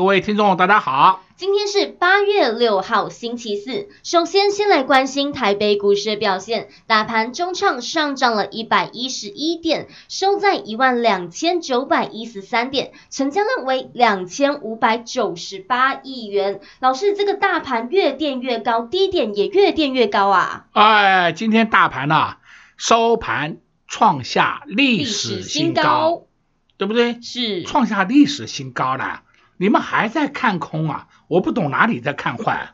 各位听众大家好。今天是八月六号，星期四。首先，先来关心台北股市的表现。大盘中场上涨了一百一十一点，收在一万两千九百一十三点，成交量为两千五百九十八亿元。老师，这个大盘越垫越高，低点也越垫越高啊！哎，今天大盘啊，收盘创下历史新高，新高对不对？是创下历史新高了。你们还在看空啊？我不懂哪里在看坏。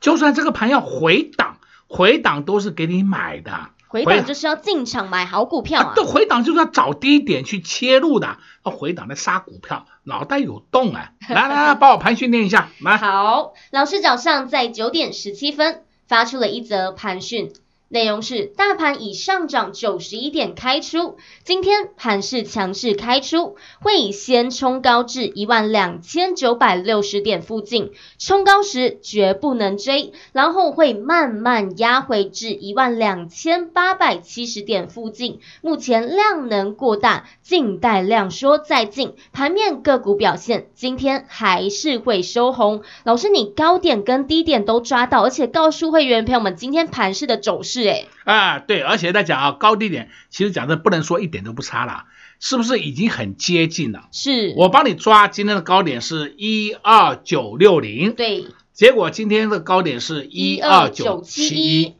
就算这个盘要回档，回档都是给你买的。回档就是要进场买好股票啊！对，回档就是要找低点去切入的。要回档来杀股票，脑袋有洞啊！来来来，帮我盘训练一下。来，好，老师早上在九点十七分发出了一则盘讯。内容是大盘已上涨九十一点开出，今天盘势强势开出，会先冲高至一万两千九百六十点附近，冲高时绝不能追，然后会慢慢压回至一万两千八百七十点附近。目前量能过大，静待量缩再进。盘面个股表现，今天还是会收红。老师，你高点跟低点都抓到，而且告诉会员朋友们今天盘势的走势。是哎，啊对，而且在讲啊高低点，其实讲的不能说一点都不差了，是不是已经很接近了？是，我帮你抓今天的高点是一二九六零，对，结果今天的高点是一二九七一，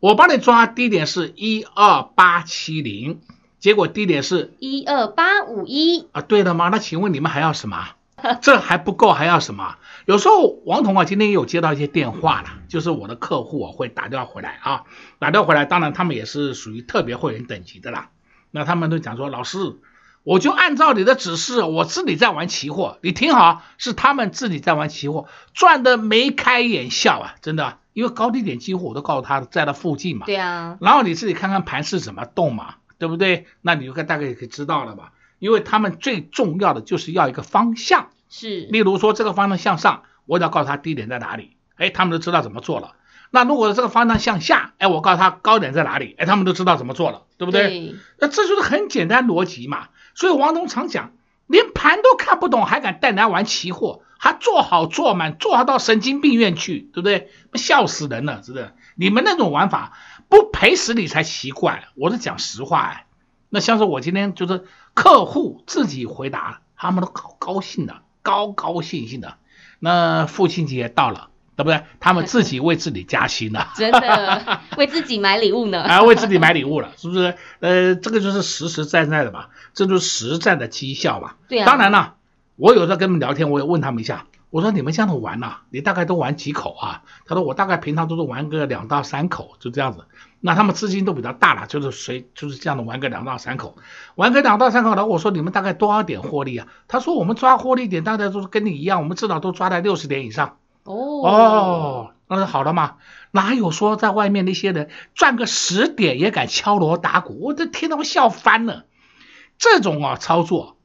我帮你抓低点是一二八七零，结果低点是一二八五一。啊，对了吗？那请问你们还要什么？这还不够，还要什么？有时候王彤啊，今天也有接到一些电话了，就是我的客户啊会打电话回来啊，打电话回来，当然他们也是属于特别会员等级的啦。那他们都讲说，老师，我就按照你的指示，我自己在玩期货。你听好，是他们自己在玩期货，赚的眉开眼笑啊，真的，因为高低点几乎我都告诉他在那附近嘛。对啊。然后你自己看看盘是怎么动嘛，对不对？那你就大概也可以知道了吧。因为他们最重要的就是要一个方向，是，例如说这个方向向上，我要告诉他低点在哪里，哎，他们都知道怎么做了。那如果这个方向向下，哎，我告诉他高点在哪里，哎，他们都知道怎么做了，对不对？对。那这就是很简单逻辑嘛。所以王东常讲，连盘都看不懂，还敢带人家玩期货，还做好做满，做好到神经病院去，对不对？笑死人了，是不是？你们那种玩法不赔死你才奇怪。我是讲实话哎。那像是我今天就是客户自己回答，他们都高高兴的，高高兴兴的。那父亲节到了，对不对？他们自己为自己加薪了，真的 为自己买礼物呢。啊，为自己买礼物了，是不是？呃，这个就是实实在在的吧，这就是实战的绩效吧。对啊。当然了，我有时候跟他们聊天，我也问他们一下，我说你们这样子玩呐，你大概都玩几口啊？他说我大概平常都是玩个两到三口，就这样子。那他们资金都比较大了，就是谁就是这样的玩个两到三口，玩个两到三口。然后我说你们大概多少点获利啊？他说我们抓获利点大概都是跟你一样，我们至少都抓在六十点以上。哦哦，那是好了嘛？哪有说在外面那些人赚个十点也敢敲锣打鼓？我的天呐，我笑翻了。这种啊操作，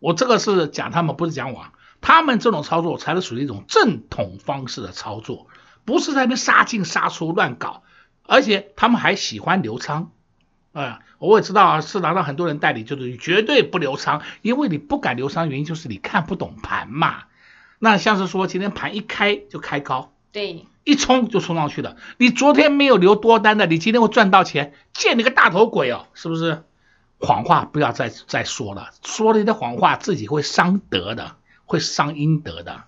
我这个是讲他们不是讲我，他们这种操作才是属于一种正统方式的操作，不是在那杀进杀出乱搞。而且他们还喜欢留仓，啊，我也知道啊，市场上很多人代理就是绝对不留仓，因为你不敢留仓，原因就是你看不懂盘嘛。那像是说今天盘一开就开高，对，一冲就冲上去了。你昨天没有留多单的，你今天会赚到钱，见你个大头鬼哦，是不是？谎话不要再再说了，说了一些谎话自己会伤德的，会伤阴德的。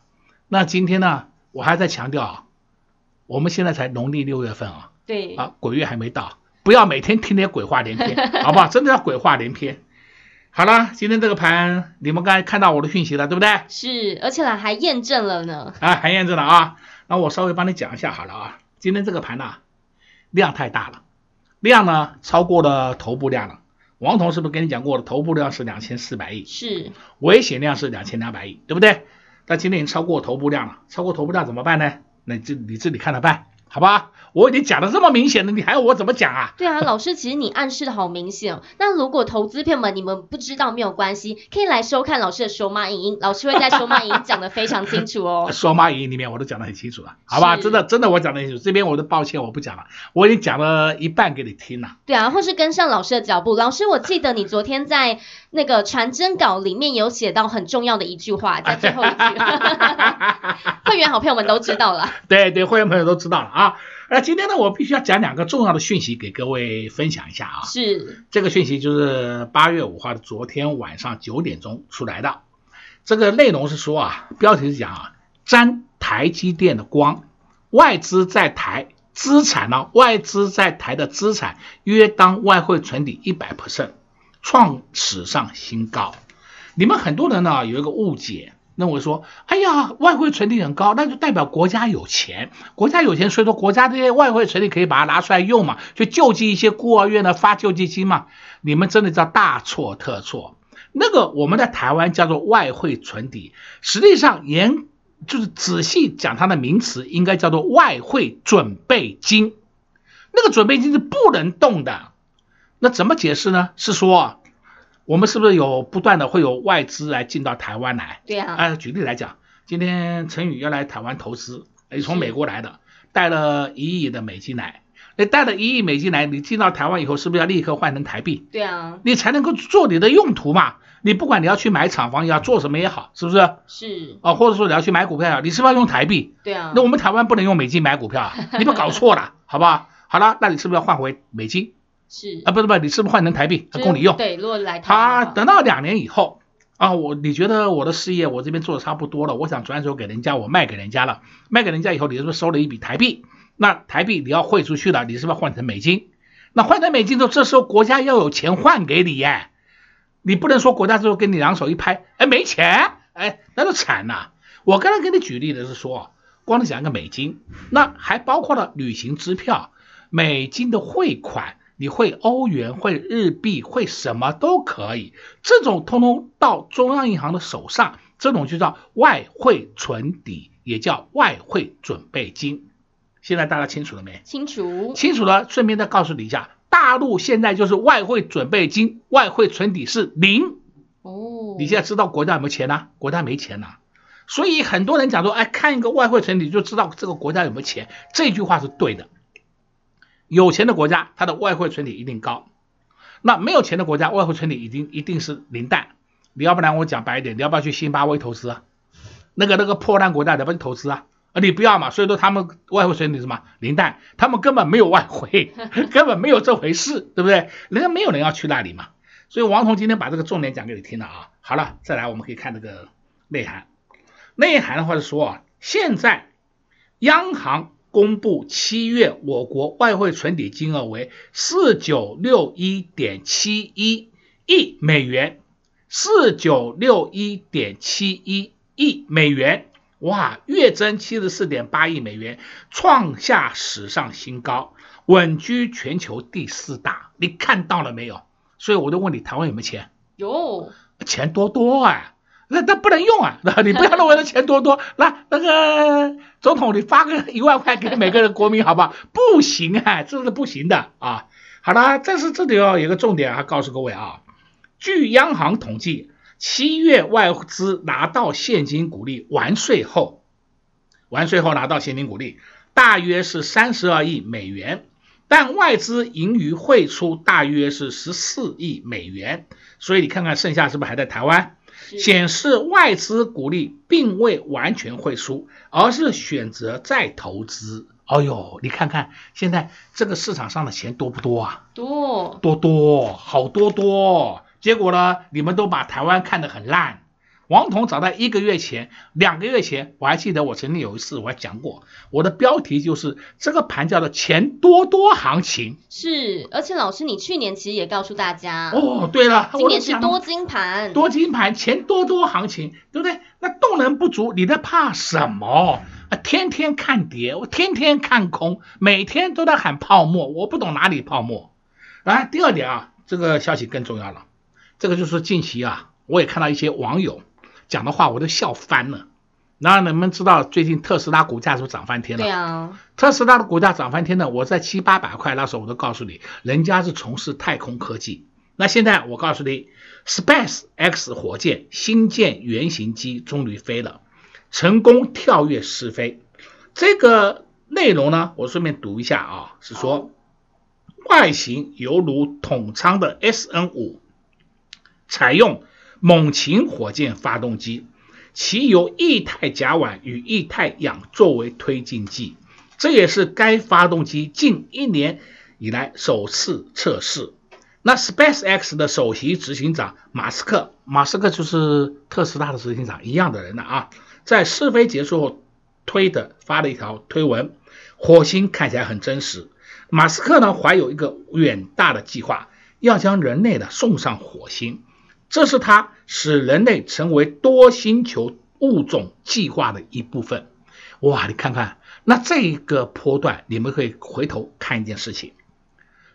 那今天呢，我还在强调啊，我们现在才农历六月份啊。对啊，鬼月还没到，不要每天听点鬼话连篇，好不好？真的要鬼话连篇。好了，今天这个盘，你们刚才看到我的讯息了，对不对？是，而且呢还验证了呢。啊，还验证了啊。那我稍微帮你讲一下好了啊。今天这个盘呢、啊，量太大了，量呢超过了头部量了。王彤是不是跟你讲过了？头部量是两千四百亿，是，危险量是两千两百亿，对不对？但今天已经超过头部量了，超过头部量怎么办呢？那你自你自己看着办。好吧，我已经讲的这么明显了，你还要我怎么讲啊？对啊，老师，其实你暗示的好明显。那如果投资朋友们你们不知道没有关系，可以来收看老师的手马影音，老师会在手马影音讲的非常清楚哦。手马影音里面我都讲的很清楚了，好吧？真的真的我讲的很清楚，这边我都抱歉我不讲了，我已经讲了一半给你听了。对啊，或是跟上老师的脚步。老师，我记得你昨天在那个传真稿里面有写到很重要的一句话，在最后一句，会员好朋友们都知道了。对对，会员朋友都知道了啊。那今天呢，我必须要讲两个重要的讯息给各位分享一下啊。是，这个讯息就是八月五号的昨天晚上九点钟出来的。这个内容是说啊，标题是讲啊，沾台积电的光，外资在台资产呢，外资在台的资产约当外汇存底一百 percent，创史上新高。你们很多人呢有一个误解。那我说，哎呀，外汇存底很高，那就代表国家有钱，国家有钱，所以说国家这些外汇存底可以把它拿出来用嘛，就救济一些孤儿院的发救济金嘛。你们真的叫大错特错，那个我们在台湾叫做外汇存底，实际上严就是仔细讲它的名词，应该叫做外汇准备金。那个准备金是不能动的，那怎么解释呢？是说。我们是不是有不断的会有外资来进到台湾来？对啊。啊，举例来讲，今天陈宇要来台湾投资，你从美国来的，带了一亿的美金来，你带了一亿美金来，你进到台湾以后，是不是要立刻换成台币？对啊。你才能够做你的用途嘛。你不管你要去买厂房，要做什么也好，是不是？是。啊，或者说你要去买股票，你是不是要用台币？对啊。那我们台湾不能用美金买股票啊，你不搞错了，好不好？好了，那你是不是要换回美金？是啊，不是不是，你是不是换成台币供你用？对，如果来台，他等到两年以后啊，我你觉得我的事业我这边做的差不多了，我想转手给人家，我卖给人家了，卖给人家以后，你是不是收了一笔台币？那台币你要汇出去了，你是不是要换成美金？那换成美金之后，这时候国家要有钱换给你耶，你不能说国家之后跟你两手一拍，哎，没钱，哎，那就惨了。我刚才给你举例的是说，光是讲一个美金，那还包括了旅行支票、美金的汇款。你会欧元，会日币，会什么都可以，这种通通到中央银行的手上，这种就叫外汇存底，也叫外汇准备金。现在大家清楚了没？清楚，清楚了。顺便再告诉你一下，大陆现在就是外汇准备金，外汇存底是零。哦，你现在知道国家有没有钱呢？国家没钱呐。所以很多人讲说，哎，看一个外汇存底就知道这个国家有没有钱，这句话是对的。有钱的国家，它的外汇存底一定高；那没有钱的国家，外汇存底一定一定是零蛋。你要不然我讲白一点，你要不要去新巴威投资啊？那个那个破烂国家，你要不要投资啊？啊，你不要嘛。所以说他们外汇存底什么零蛋，他们根本没有外汇，根本没有这回事，对不对？人家没有人要去那里嘛。所以王彤今天把这个重点讲给你听了啊。好了，再来我们可以看这个内涵。内涵的话是说啊，现在央行。公布七月我国外汇存底金额为四九六一点七一亿美元，四九六一点七一亿美元，哇，月增七十四点八亿美元，创下史上新高，稳居全球第四大。你看到了没有？所以我就问你，台湾有没有钱？有，钱多多啊。那那不能用啊！那 你不要认为那钱多多，那那个总统你发个一万块给每个人国民好不好？不行啊，这是不行的啊！好了，这是这里要有个重点啊，告诉各位啊，据央行统计，七月外资拿到现金股利完税后，完税后拿到现金股利大约是三十二亿美元，但外资盈余汇出大约是十四亿美元，所以你看看剩下是不是还在台湾？显示外资股利并未完全汇出，而是选择再投资。哎呦，你看看现在这个市场上的钱多不多啊？多，多多，好多多。结果呢，你们都把台湾看得很烂。王彤早在一个月前、两个月前，我还记得我曾经有一次我还讲过，我的标题就是这个盘叫做钱多多行情。是，而且老师你去年其实也告诉大家哦，对了，今年是多金盘，多金盘，钱多多行情，对不对？那动能不足，你在怕什么？啊，天天看跌，我天天看空，每天都在喊泡沫，我不懂哪里泡沫。来，第二点啊，这个消息更重要了，这个就是近期啊，我也看到一些网友讲的话，我都笑翻了。那你们知道最近特斯拉股价是不是涨翻天了？对啊，特斯拉的股价涨翻天了。我在七八百块那时候我都告诉你，人家是从事太空科技。那现在我告诉你，Space X 火箭星舰原型机终于飞了，成功跳跃试飞。这个内容呢，我顺便读一下啊，是说外形犹如统舱的 SN 五采用猛禽火箭发动机。其由液态甲烷与液态氧作为推进剂，这也是该发动机近一年以来首次测试。那 SpaceX 的首席执行长马斯克，马斯克就是特斯拉的执行长一样的人了啊，在试飞结束后推的发了一条推文，火星看起来很真实。马斯克呢怀有一个远大的计划，要将人类的送上火星。这是它使人类成为多星球物种计划的一部分。哇，你看看，那这个波段，你们可以回头看一件事情：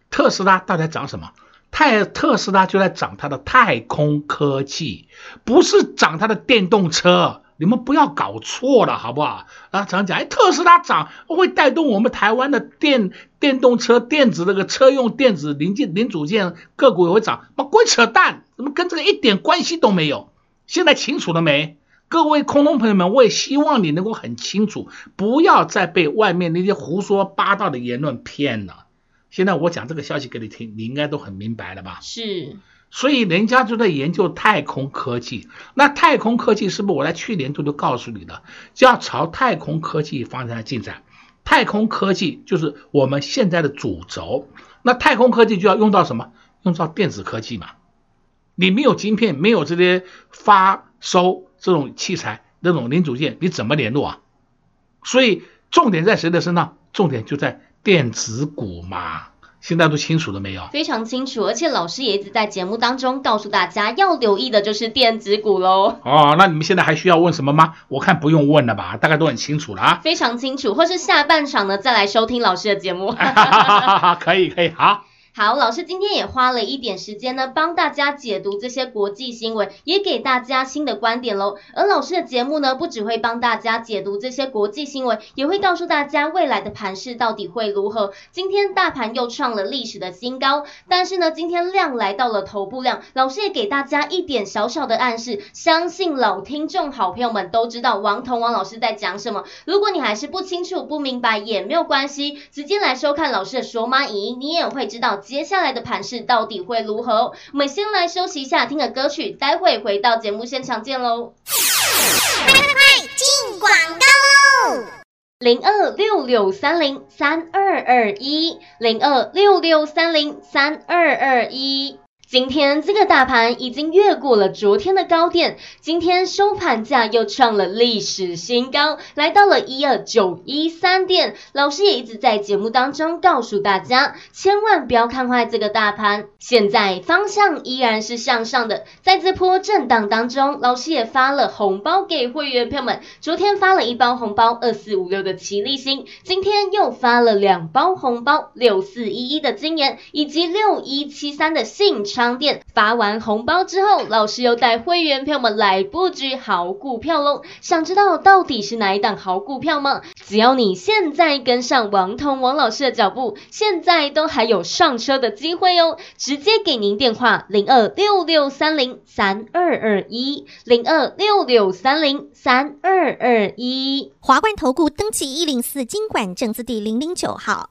特斯拉到底在涨什么？太特斯拉就在涨它的太空科技，不是涨它的电动车。你们不要搞错了，好不好？啊，常讲，哎，特斯拉涨会带动我们台湾的电电动车电子那个车用电子零件零组件个股也会涨，妈鬼扯淡，怎么跟这个一点关系都没有？现在清楚了没？各位空中朋友们，我也希望你能够很清楚，不要再被外面那些胡说八道的言论骗了。现在我讲这个消息给你听，你应该都很明白了吧？是。所以人家就在研究太空科技，那太空科技是不是我在去年度就告诉你的，就要朝太空科技方向进展？太空科技就是我们现在的主轴，那太空科技就要用到什么？用到电子科技嘛。你没有晶片，没有这些发收这种器材那种零组件，你怎么联络啊？所以重点在谁的身上？重点就在电子股嘛。现在都清楚了没有？非常清楚，而且老师也一直在节目当中告诉大家要留意的就是电子股喽。哦，那你们现在还需要问什么吗？我看不用问了吧，大概都很清楚了啊。非常清楚，或是下半场呢再来收听老师的节目。可以可以，好。好，老师今天也花了一点时间呢，帮大家解读这些国际新闻，也给大家新的观点喽。而老师的节目呢，不只会帮大家解读这些国际新闻，也会告诉大家未来的盘势到底会如何。今天大盘又创了历史的新高，但是呢，今天量来到了头部量，老师也给大家一点小小的暗示，相信老听众好朋友们都知道王彤王老师在讲什么。如果你还是不清楚、不明白也没有关系，直接来收看老师的说码影音，你也会知道。接下来的盘势到底会如何？我们先来休息一下，听个歌曲，待会回到节目现场见喽！快快快，进广告喽！零二六六三零三二二一，零二六六三零三二二一。今天这个大盘已经越过了昨天的高点，今天收盘价又创了历史新高，来到了一二九一三点。老师也一直在节目当中告诉大家，千万不要看坏这个大盘，现在方向依然是向上的。在这波震荡当中，老师也发了红包给会员朋友们，昨天发了一包红包二四五六的奇力新，今天又发了两包红包六四一一的金研以及六一七三的信昌。商店发完红包之后，老师又带会员朋友们来布局好股票喽。想知道到底是哪一档好股票吗？只要你现在跟上王彤王老师的脚步，现在都还有上车的机会哦。直接给您电话零二六六三零三二二一零二六六三零三二二一。华冠投顾登记一零四金管证字第零零九号。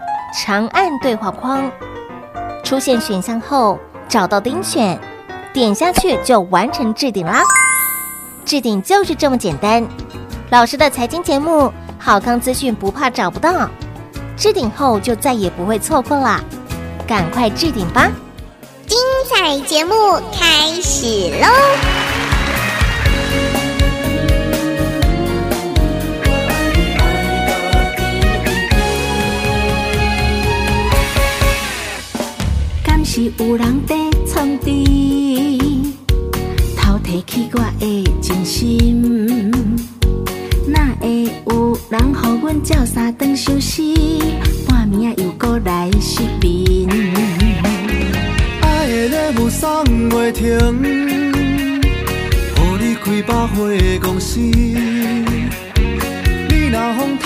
长按对话框，出现选项后。找到钉选，点下去就完成置顶啦！置顶就是这么简单。老师的财经节目，好康资讯不怕找不到，置顶后就再也不会错过啦！赶快置顶吧！精彩节目开始喽！是有人在床底偷提起我的真心？哪会有人乎阮照三顿休息？半暝啊又搁来失眠。爱的礼物送袂停，予你开百花公司。你若风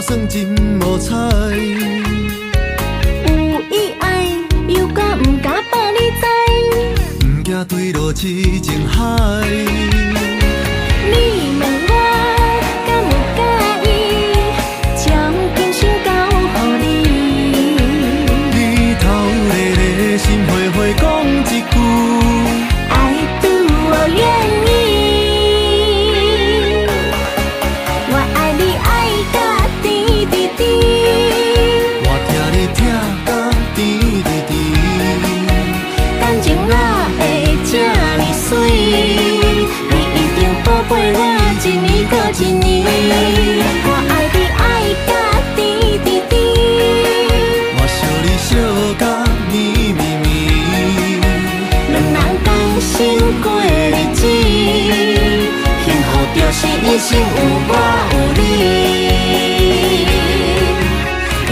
算真无彩，有意爱又敢毋敢放你知？毋惊坠落痴情海。为了一年过一年，我爱你爱甲甜甜甜，我想你想甲你，绵绵，两人同心过日子，幸福就是一生有我有你，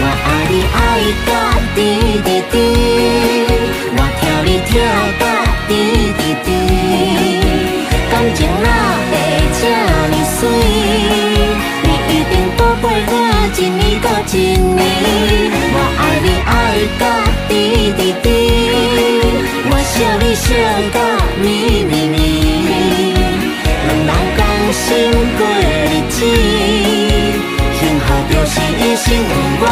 我爱你爱甲甜甜甜，我疼你疼甲甜甜甜。这么水？你一定宝贝我一年到一年，我爱你爱到甜甜甜，我想你想甲咪咪咪，两人同心。幸福就是一生有我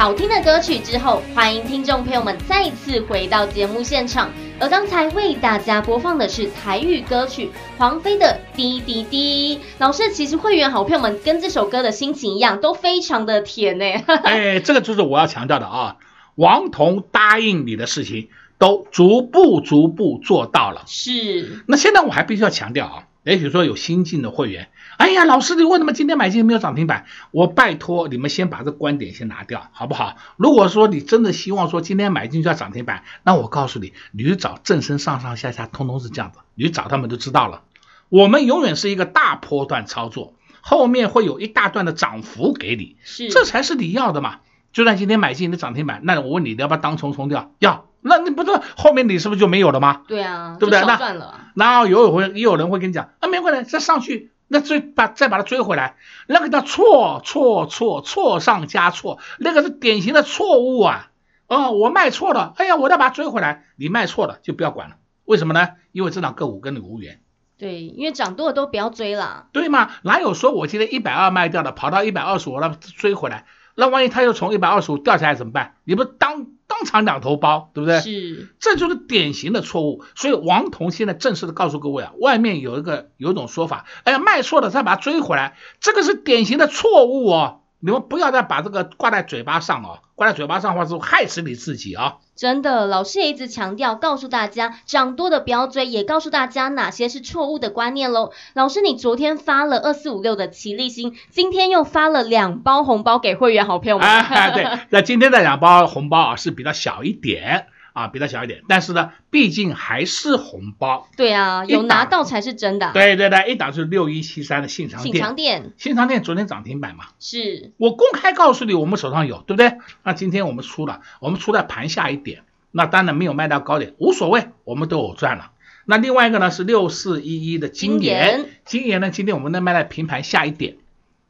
好听的歌曲之后，欢迎听众朋友们再次回到节目现场。而刚才为大家播放的是台语歌曲黄飞的《滴滴滴》。老师，其实会员好朋友们跟这首歌的心情一样，都非常的甜呢。哎，这个就是我要强调的啊！王彤答应你的事情。都逐步逐步做到了，是。那现在我还必须要强调啊，也许说有新进的会员，哎呀，老师，你为什么今天买进没有涨停板？我拜托你们先把这观点先拿掉，好不好？如果说你真的希望说今天买进就要涨停板，那我告诉你，你去找正身上上下下通通是这样子，你去找他们就知道了。我们永远是一个大波段操作，后面会有一大段的涨幅给你，是，这才是你要的嘛。就算今天买进的涨停板，那我问你，你要不要当冲冲掉？要。那你不知道后面你是不是就没有了吗？对啊，对不对？那然后有有会也有人会跟你讲啊，没关系，再上去，那追把再把它追回来，那个叫错错错错上加错，那个是典型的错误啊！哦，我卖错了，哎呀，我再把它追回来，你卖错了就不要管了，为什么呢？因为这档个股跟你无缘。对，因为涨多了都不要追了。对吗？哪有说我今天一百二卖掉了，跑到一百二十五了追回来？那万一他又从一百二十五掉下来怎么办？你不当？当场两头包，对不对？是，这就是典型的错误。所以王彤现在正式的告诉各位啊，外面有一个有一种说法，哎呀，卖错了再把它追回来，这个是典型的错误哦。你们不要再把这个挂在嘴巴上哦，挂在嘴巴上的话是害死你自己啊、哦！真的，老师也一直强调，告诉大家涨多的不要追，也告诉大家哪些是错误的观念喽。老师，你昨天发了二四五六的齐力新，今天又发了两包红包给会员好朋友们。啊，对，那今天的两包红包啊是比较小一点。啊，比它小一点，但是呢，毕竟还是红包。对啊，有拿到才是真的。对对对，一档是六一七三的信长店。信长店，信长店昨天涨停板嘛？是。我公开告诉你，我们手上有，对不对？那今天我们出了，我们出在盘下一点，那当然没有卖到高点，无所谓，我们都有赚了。那另外一个呢是六四一一的金研，金研呢今天我们呢卖在平盘下一点，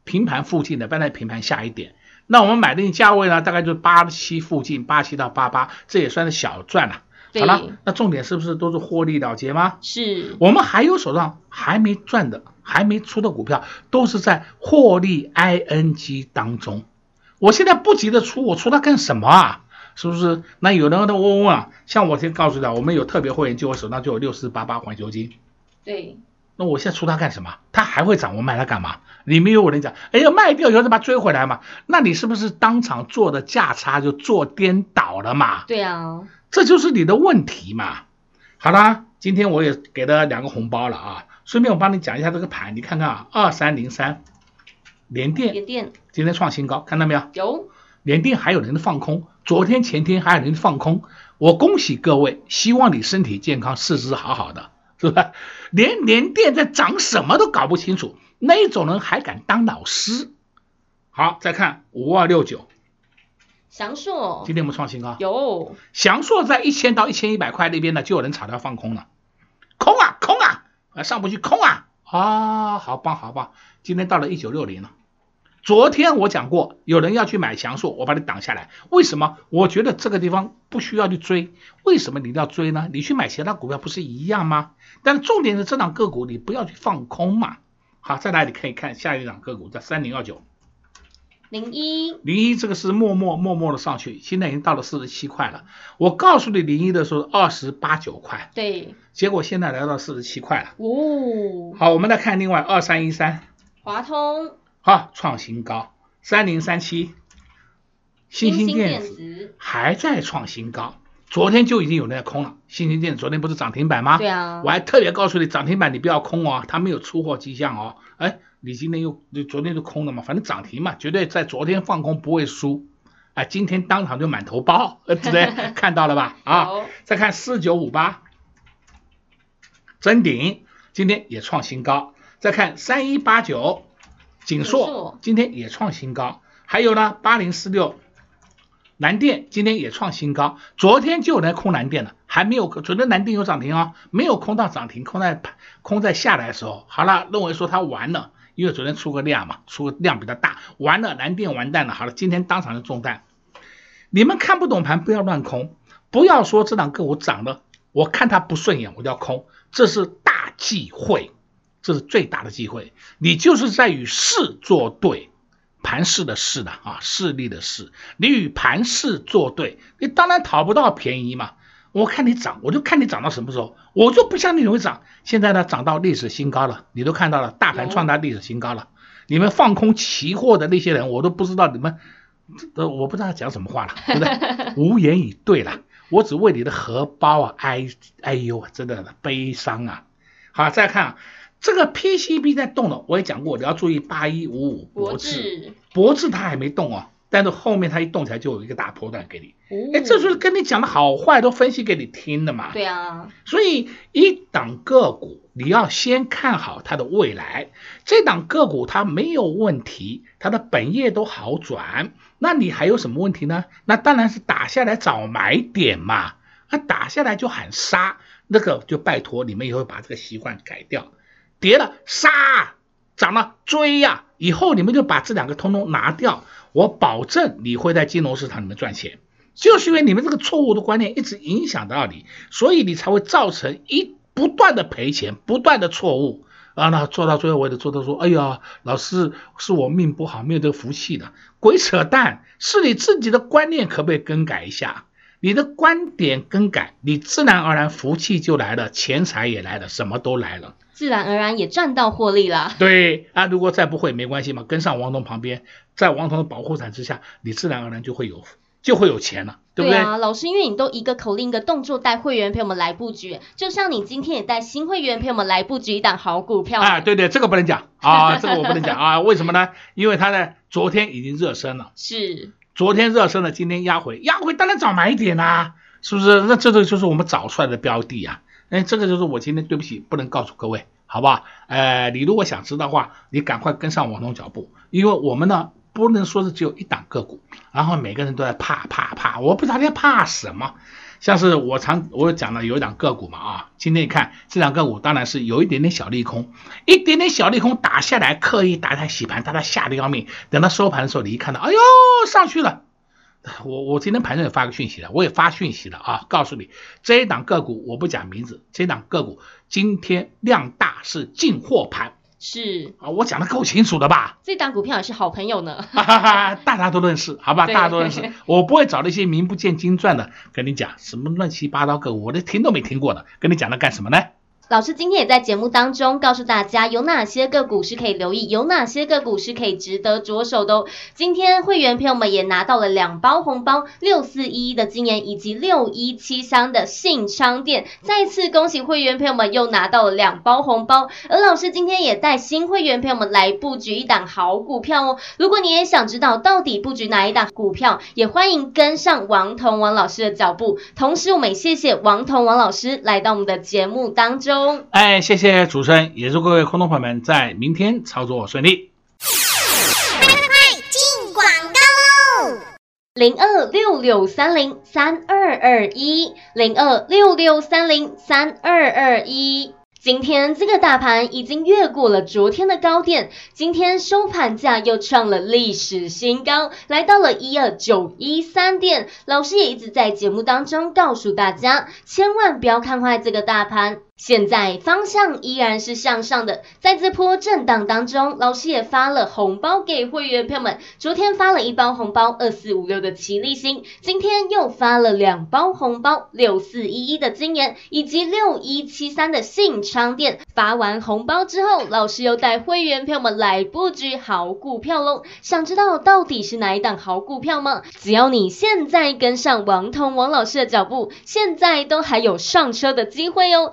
平盘附近的卖在平盘下一点。那我们买的价位呢，大概就是八七附近，八七到八八，这也算是小赚了。好了，那重点是不是都是获利了结吗？是。我们还有手上还没赚的、还没出的股票，都是在获利 ing 当中。我现在不急着出，我出它干什么啊？是不是？那有人都问问啊，像我先告诉他，我们有特别会员，就我手上就有六四八八环球金。对。那我现在出它干什么？它还会涨，我卖它干嘛？里面有人讲，哎呀，卖掉以后再把它追回来嘛？那你是不是当场做的价差就做颠倒了嘛？对啊，这就是你的问题嘛。好啦，今天我也给了两个红包了啊，顺便我帮你讲一下这个盘，你看看啊，二三零三，联电，联电今天创新高，看到没有？有，联电还有人放空，昨天前天还有人放空，我恭喜各位，希望你身体健康，四肢好好的。是吧？连连电在涨什么都搞不清楚，那种人还敢当老师？好，再看五二六九，祥硕，今天我们创新高，有祥硕在一千到一千一百块那边呢，就有人炒它放空了，空啊空啊，啊上不去空啊啊，好棒好棒，今天到了一九六零了。昨天我讲过，有人要去买祥硕，我把你挡下来。为什么？我觉得这个地方不需要去追。为什么你要追呢？你去买其他股票不是一样吗？但是重点是这档个股你不要去放空嘛。好，再来你可以看下一档个股，在三零二九，零一零一这个是默默默默的上去，现在已经到了四十七块了。我告诉你零一的时候二十八九块，对，结果现在来到四十七块了。哦，好，我们来看另外二三一三，华通。好，创新高，三零三七，新兴电子还在创新高，昨天就已经有人在空了。新兴电子昨天不是涨停板吗？对啊，我还特别告诉你，涨停板你不要空哦，它没有出货迹象哦。哎，你今天又你昨天就空了嘛，反正涨停嘛，绝对在昨天放空不会输。哎，今天当场就满头包，对不对？看到了吧？啊，再看四九五八，真顶今天也创新高，再看三一八九。景硕今天也创新高，还有呢，八零四六。南电今天也创新高，昨天就有人空南电了，还没有，昨天南电有涨停哦，没有空到涨停，空在空在下来的时候，好了，认为说它完了，因为昨天出个量嘛，出个量比较大，完了，南电完蛋了，好了，今天当场就中弹，你们看不懂盘不要乱空，不要说这档个股涨了，我看它不顺眼我就要空，这是大忌讳。这是最大的机会，你就是在与势作对，盘势的势的啊，势力的势，你与盘势作对，你当然讨不到便宜嘛。我看你涨，我就看你涨到什么时候，我就不相信你会涨。现在呢，涨到历史新高了，你都看到了，大盘创造历史新高了。你们放空期货的那些人，我都不知道你们，呃，我不知道讲什么话了，对不对？无言以对了，我只为你的荷包啊哀哎呦，真的悲伤啊。好，再看。这个 PCB 在动了，我也讲过，你要注意八一五五博智，博智它还没动哦，但是后面它一动起来就有一个大波段给你，哎、哦，这就是跟你讲的好坏都分析给你听的嘛。对啊，所以一档个股你要先看好它的未来，这档个股它没有问题，它的本业都好转，那你还有什么问题呢？那当然是打下来找买点嘛，那打下来就喊杀，那个就拜托你们以后把这个习惯改掉。跌了杀，涨了追呀、以后你们就把这两个通通拿掉，我保证你会在金融市场里面赚钱。就是因为你们这个错误的观念一直影响到你，所以你才会造成一不断的赔钱，不断的错误啊！那做到最后，我也得做到说，哎呀，老师是我命不好，没有这个福气的，鬼扯淡！是你自己的观念可不可以更改一下？你的观点更改，你自然而然福气就来了，钱财也来了，什么都来了，自然而然也赚到获利了。对啊，如果再不会没关系嘛，跟上王彤旁边，在王彤的保护伞之下，你自然而然就会有就会有钱了，对不对？对啊，老师，因为你都一个口令一个动作带会员陪我们来布局，就像你今天也带新会员陪我们来布局一档好股票啊，对对，这个不能讲啊，这个我不能讲啊，为什么呢？因为他呢昨天已经热身了，是。昨天热身了，今天压回，压回当然早买点啦、是不是？那这个就是我们找出来的标的呀。哎，这个就是我今天对不起，不能告诉各位，好不好？呃，你如果想知道的话，你赶快跟上王总脚步，因为我们呢不能说是只有一档个股，然后每个人都在怕怕怕，我不知道在怕什么。像是我常我讲的有一档个股嘛啊，今天你看这两个股当然是有一点点小利空，一点点小利空打下来，刻意打它洗盘，把它吓得要命。等到收盘的时候，你一看到，哎呦上去了，我我今天盘中也发个讯息了，我也发讯息了啊，告诉你这一档个股我不讲名字，这一档个股今天量大是进货盘。是啊，我讲的够清楚的吧？这档股票也是好朋友呢，哈哈哈，大家都认识，好吧？大家都认识，我不会找那些名不见经传的跟你讲什么乱七八糟个，我连听都没听过的，跟你讲那干什么呢？老师今天也在节目当中告诉大家，有哪些个股是可以留意，有哪些个股是可以值得着手的哦。今天会员朋友们也拿到了两包红包，六四一一的晶炎以及六一七三的信昌电，再次恭喜会员朋友们又拿到了两包红包。而老师今天也带新会员朋友们来布局一档好股票哦。如果你也想知道到底布局哪一档股票，也欢迎跟上王彤王老师的脚步。同时，我们也谢谢王彤王老师来到我们的节目当中。哎，谢谢主持人，也祝各位观众朋友们在明天操作顺利。快快快，进广告喽！零二六六三零三二二一，零二六六三零三二二一。今天这个大盘已经越过了昨天的高点，今天收盘价又创了历史新高，来到了一二九一三点。老师也一直在节目当中告诉大家，千万不要看坏这个大盘。现在方向依然是向上的，在这波震荡当中，老师也发了红包给会员朋友们。昨天发了一包红包，二四五六的奇力新，今天又发了两包红包，六四一一的晶炎以及六一七三的信昌电。发完红包之后，老师又带会员朋友们来布局好股票喽。想知道到底是哪一档好股票吗？只要你现在跟上王彤王老师的脚步，现在都还有上车的机会哦。